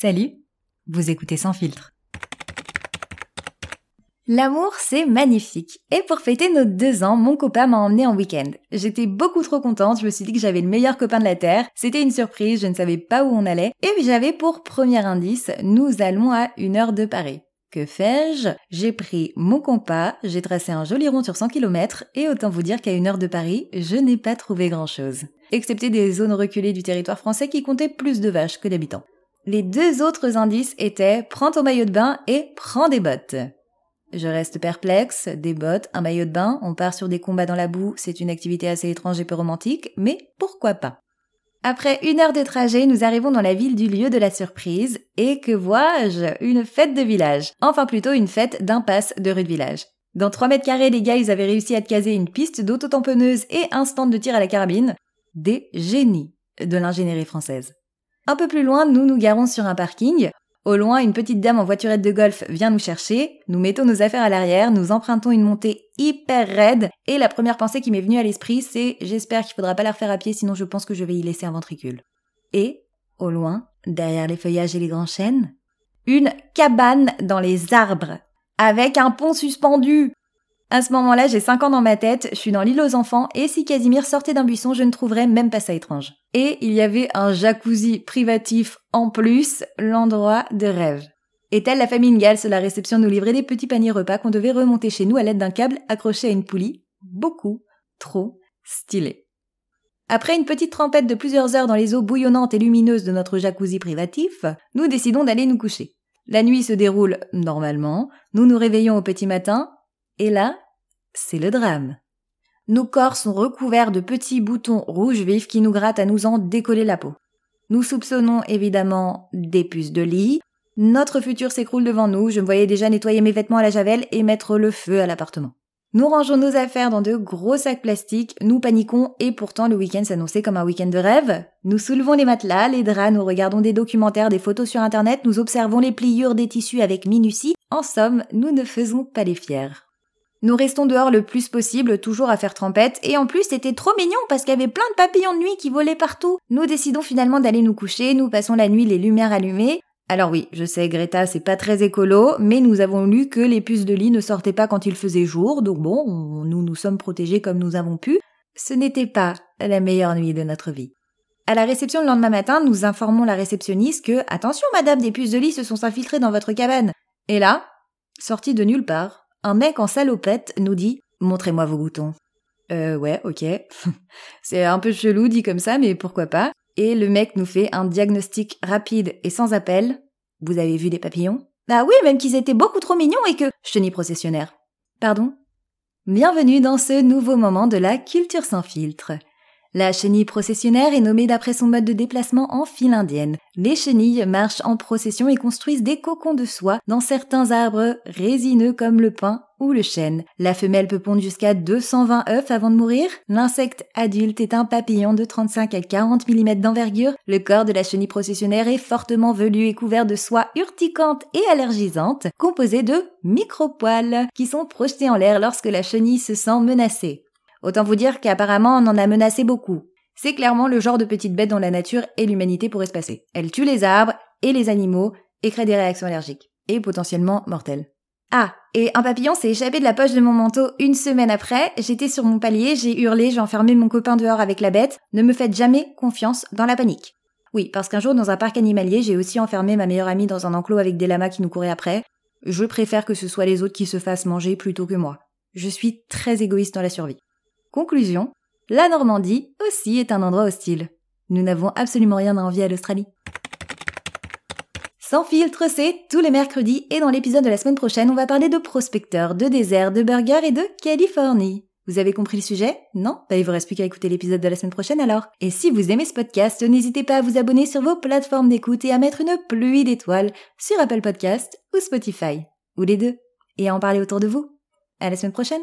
Salut, vous écoutez Sans Filtre. L'amour, c'est magnifique. Et pour fêter nos deux ans, mon copain m'a emmené en week-end. J'étais beaucoup trop contente, je me suis dit que j'avais le meilleur copain de la Terre. C'était une surprise, je ne savais pas où on allait. Et j'avais pour premier indice, nous allons à une heure de Paris. Que fais-je? J'ai pris mon compas, j'ai tracé un joli rond sur 100 km, et autant vous dire qu'à une heure de Paris, je n'ai pas trouvé grand-chose. Excepté des zones reculées du territoire français qui comptaient plus de vaches que d'habitants. Les deux autres indices étaient prends ton maillot de bain et prends des bottes. Je reste perplexe, des bottes, un maillot de bain, on part sur des combats dans la boue, c'est une activité assez étrange et peu romantique, mais pourquoi pas? Après une heure de trajet, nous arrivons dans la ville du lieu de la surprise, et que vois-je? Une fête de village. Enfin plutôt une fête d'impasse de rue de village. Dans 3 mètres carrés, les gars, ils avaient réussi à te caser une piste d'autotamponneuse et un stand de tir à la carabine. Des génies de l'ingénierie française. Un peu plus loin, nous nous garons sur un parking. Au loin, une petite dame en voiturette de golf vient nous chercher, nous mettons nos affaires à l'arrière, nous empruntons une montée hyper raide, et la première pensée qui m'est venue à l'esprit, c'est j'espère qu'il faudra pas la refaire à pied, sinon je pense que je vais y laisser un ventricule. Et, au loin, derrière les feuillages et les grands chênes, une cabane dans les arbres, avec un pont suspendu. À ce moment-là, j'ai 5 ans dans ma tête, je suis dans l'île aux enfants, et si Casimir sortait d'un buisson, je ne trouverais même pas ça étrange. Et il y avait un jacuzzi privatif en plus, l'endroit de rêve. Et telle la famille Ingalls, la réception nous livrait des petits paniers repas qu'on devait remonter chez nous à l'aide d'un câble accroché à une poulie? Beaucoup, trop stylé. Après une petite trempette de plusieurs heures dans les eaux bouillonnantes et lumineuses de notre jacuzzi privatif, nous décidons d'aller nous coucher. La nuit se déroule normalement, nous nous réveillons au petit matin, et là, c'est le drame. Nos corps sont recouverts de petits boutons rouges vifs qui nous grattent à nous en décoller la peau. Nous soupçonnons évidemment des puces de lit. Notre futur s'écroule devant nous, je me voyais déjà nettoyer mes vêtements à la javel et mettre le feu à l'appartement. Nous rangeons nos affaires dans de gros sacs plastiques, nous paniquons et pourtant le week-end s'annonçait comme un week-end de rêve. Nous soulevons les matelas, les draps, nous regardons des documentaires, des photos sur internet, nous observons les pliures des tissus avec minutie. En somme, nous ne faisons pas les fiers. Nous restons dehors le plus possible, toujours à faire trempette, et en plus c'était trop mignon parce qu'il y avait plein de papillons de nuit qui volaient partout. Nous décidons finalement d'aller nous coucher, nous passons la nuit les lumières allumées. Alors oui, je sais Greta, c'est pas très écolo, mais nous avons lu que les puces de lit ne sortaient pas quand il faisait jour, donc bon, nous nous sommes protégés comme nous avons pu. Ce n'était pas la meilleure nuit de notre vie. À la réception le lendemain matin, nous informons la réceptionniste que attention madame, des puces de lit se sont infiltrées dans votre cabane. Et là, sorti de nulle part, un mec en salopette nous dit Montrez-moi vos boutons. Euh, ouais, ok. c'est un peu chelou dit comme ça, mais pourquoi pas. Et le mec nous fait un diagnostic rapide et sans appel. Vous avez vu des papillons? Bah oui, même qu'ils étaient beaucoup trop mignons et que... Chenille processionnaire. Pardon? Bienvenue dans ce nouveau moment de la culture sans filtre. La chenille processionnaire est nommée d'après son mode de déplacement en file indienne. Les chenilles marchent en procession et construisent des cocons de soie dans certains arbres résineux comme le pin ou le chêne. La femelle peut pondre jusqu'à 220 œufs avant de mourir. L'insecte adulte est un papillon de 35 à 40 mm d'envergure. Le corps de la chenille processionnaire est fortement velu et couvert de soie urticante et allergisante, composée de micropoils qui sont projetés en l'air lorsque la chenille se sent menacée. Autant vous dire qu'apparemment on en a menacé beaucoup. C'est clairement le genre de petite bête dont la nature et l'humanité pourraient se passer. Elle tue les arbres et les animaux et crée des réactions allergiques. Et potentiellement mortelles. Ah, et un papillon s'est échappé de la poche de mon manteau une semaine après, j'étais sur mon palier, j'ai hurlé, j'ai enfermé mon copain dehors avec la bête, ne me faites jamais confiance dans la panique. Oui, parce qu'un jour dans un parc animalier, j'ai aussi enfermé ma meilleure amie dans un enclos avec des lamas qui nous couraient après. Je préfère que ce soit les autres qui se fassent manger plutôt que moi. Je suis très égoïste dans la survie. Conclusion, la Normandie aussi est un endroit hostile. Nous n'avons absolument rien à envier à l'Australie. Sans filtre, c'est tous les mercredis et dans l'épisode de la semaine prochaine, on va parler de prospecteurs, de désert, de burgers et de Californie. Vous avez compris le sujet? Non? Bah il vous reste plus qu'à écouter l'épisode de la semaine prochaine alors. Et si vous aimez ce podcast, n'hésitez pas à vous abonner sur vos plateformes d'écoute et à mettre une pluie d'étoiles sur Apple Podcast ou Spotify. Ou les deux. Et à en parler autour de vous. À la semaine prochaine